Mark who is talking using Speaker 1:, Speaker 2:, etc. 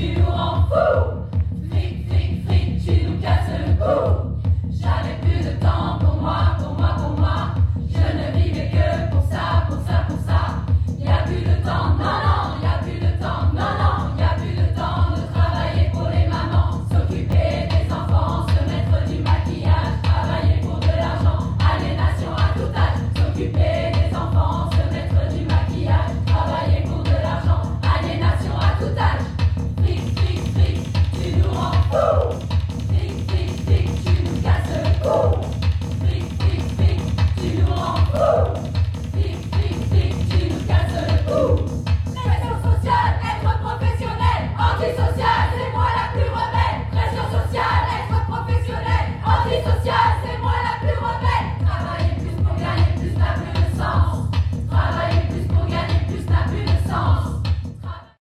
Speaker 1: You.